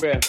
Man.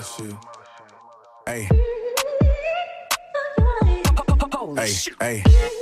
shit. Hey. Hey, hey.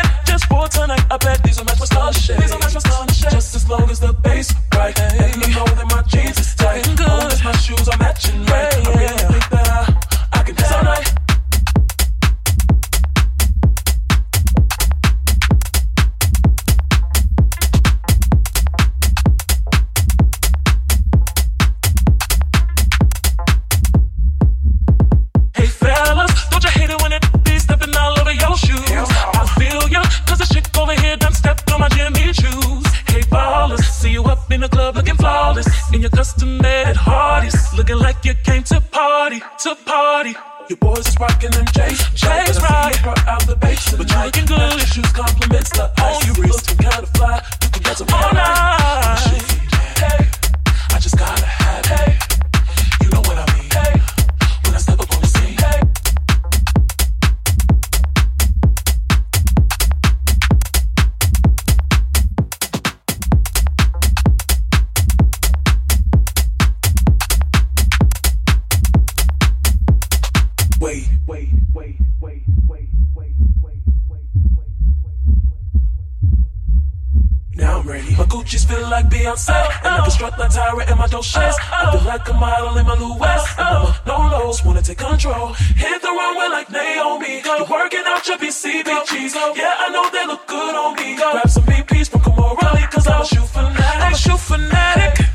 in my Dolce. I feel like a model in my and I'm a no lows, wanna take control. Hit the runway like Naomi. You're working out your BCBGs. Yeah, I know they look good on me. Grab some BPs from Kamora, cause I'm a shoe fanatic. I'm a shoe fanatic.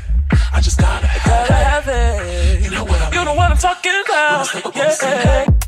I just gotta have, gotta have it. You know what I mean? You know what I'm talking about. Yeah.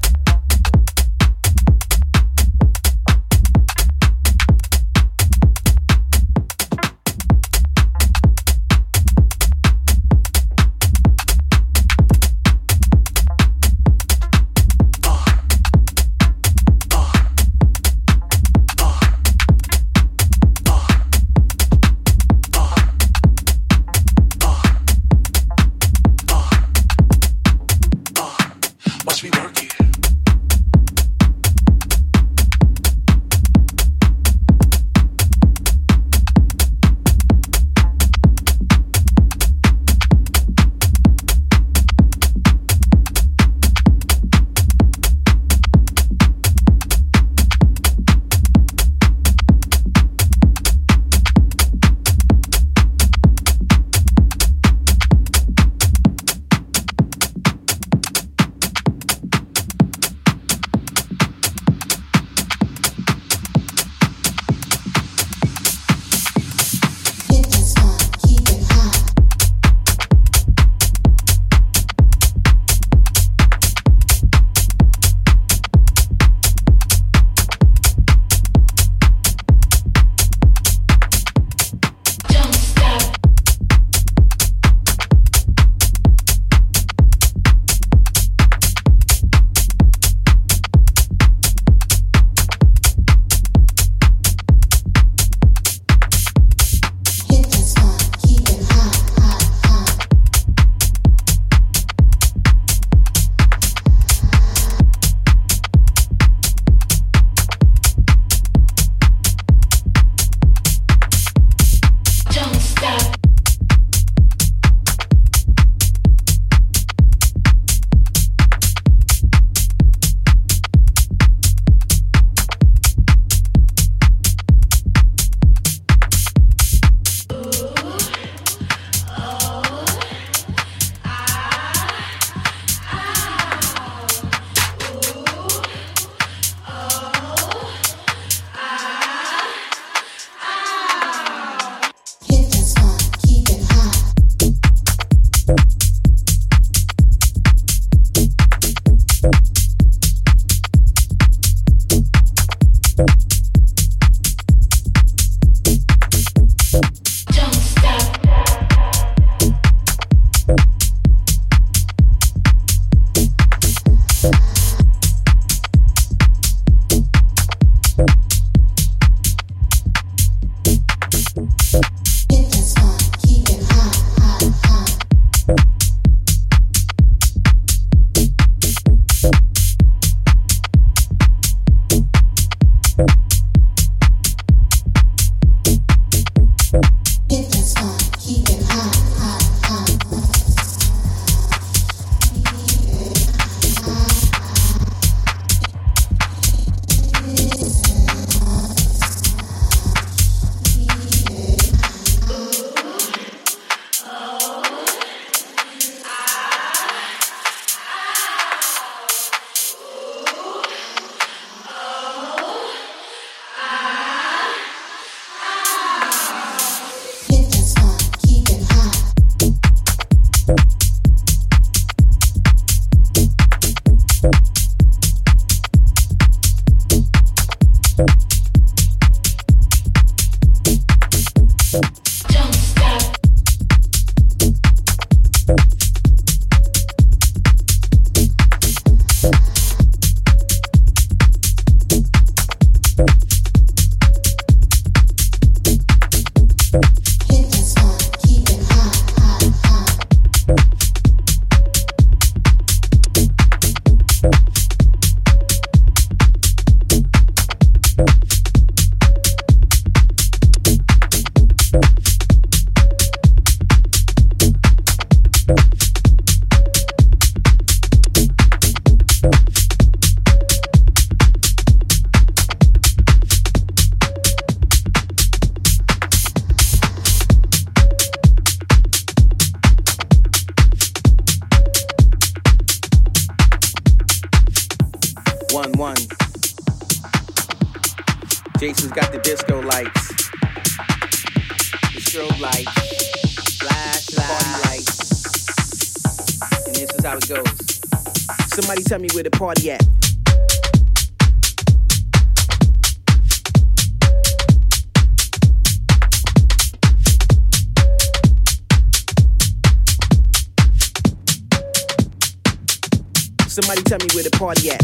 Somebody tell me where the party at.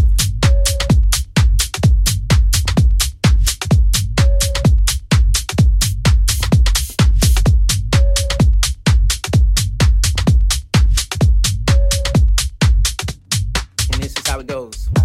And this is how it goes.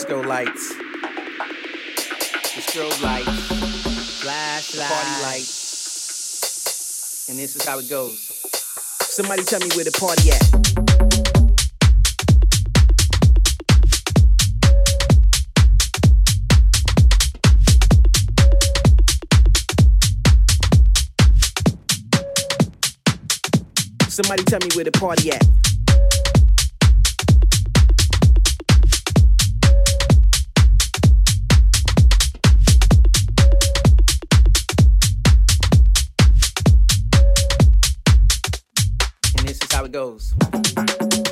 Disco lights. The strobe lights. Flash, party lights. And this is how it goes. Somebody tell me where the party at. Somebody tell me where the party at. How it goes.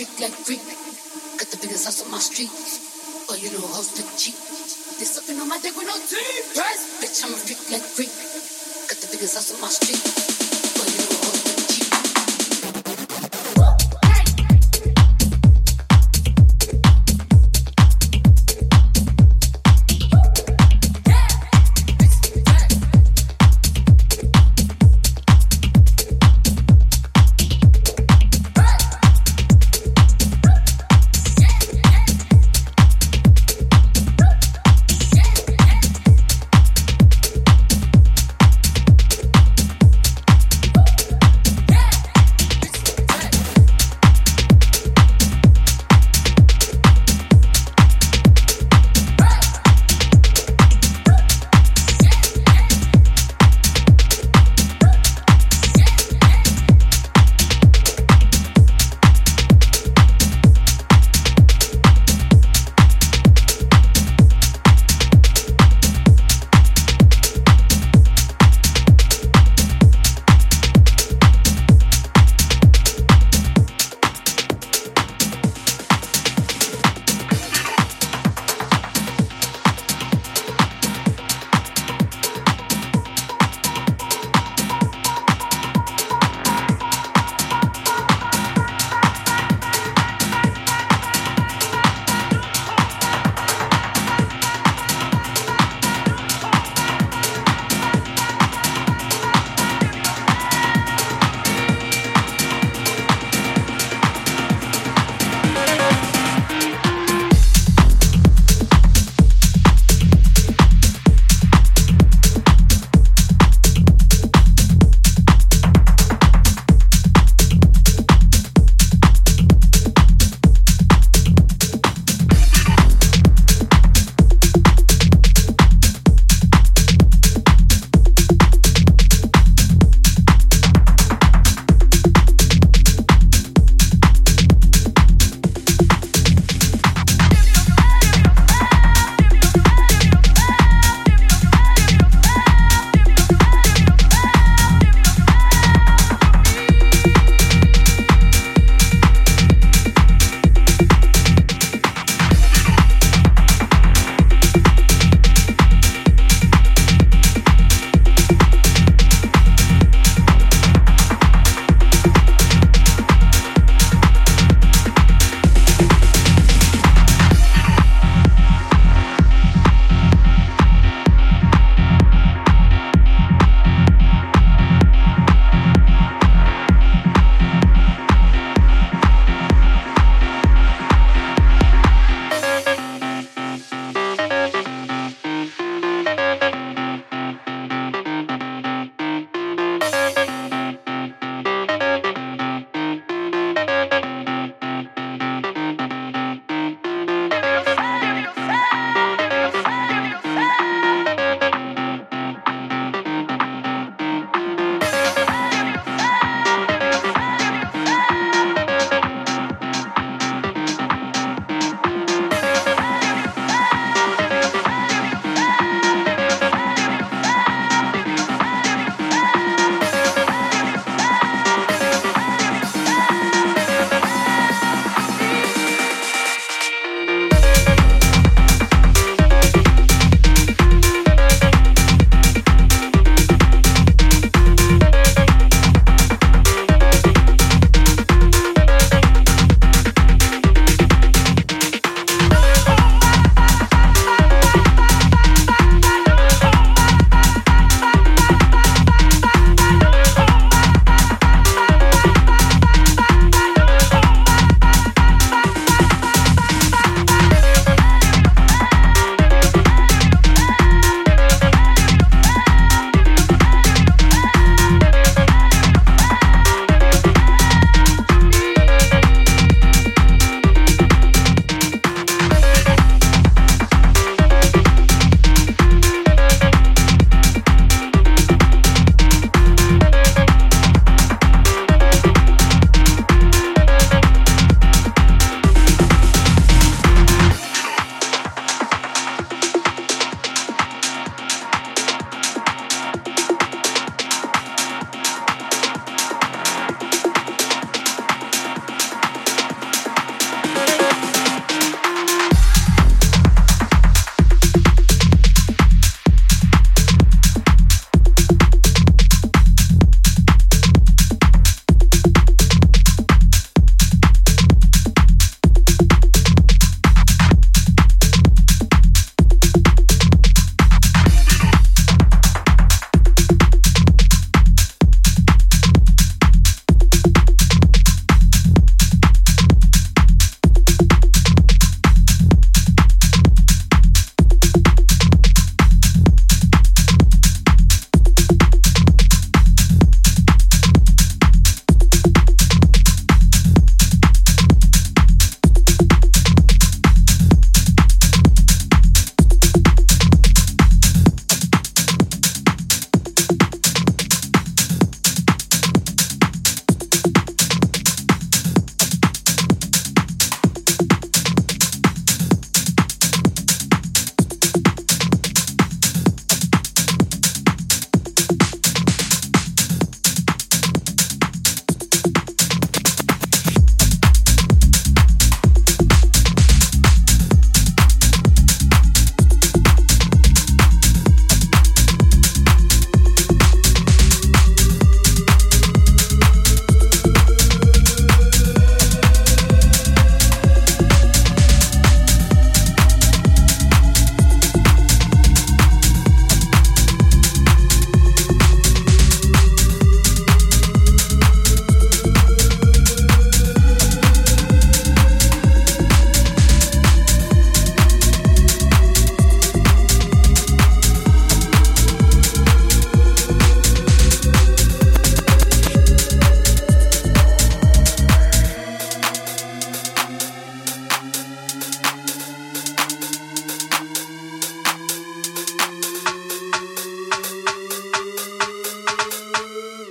Freak like freak. Got the biggest house on my street. But you know hoes look cheap. They sucking on my dick with no teeth. Price, bitch, I'm a freak like freak. Got the biggest house on my street.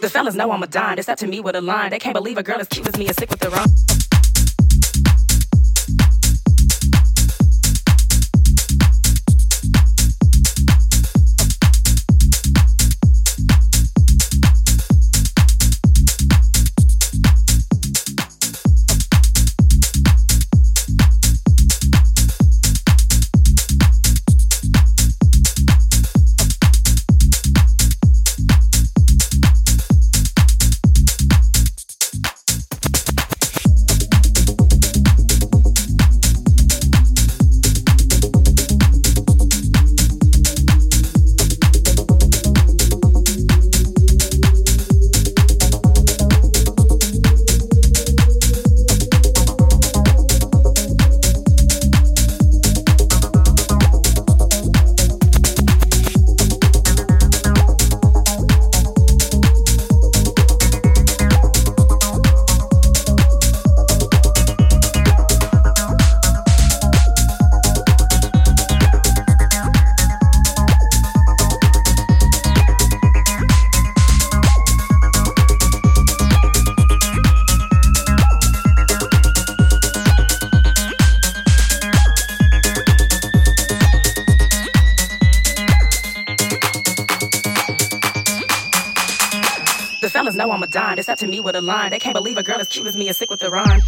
Fellas know I'm a dime. They step to me with a line. They can't believe a girl as cute as me is sick with the run. Believe a girl as cute as me is sick with the rhyme.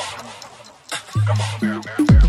Come on. Come on.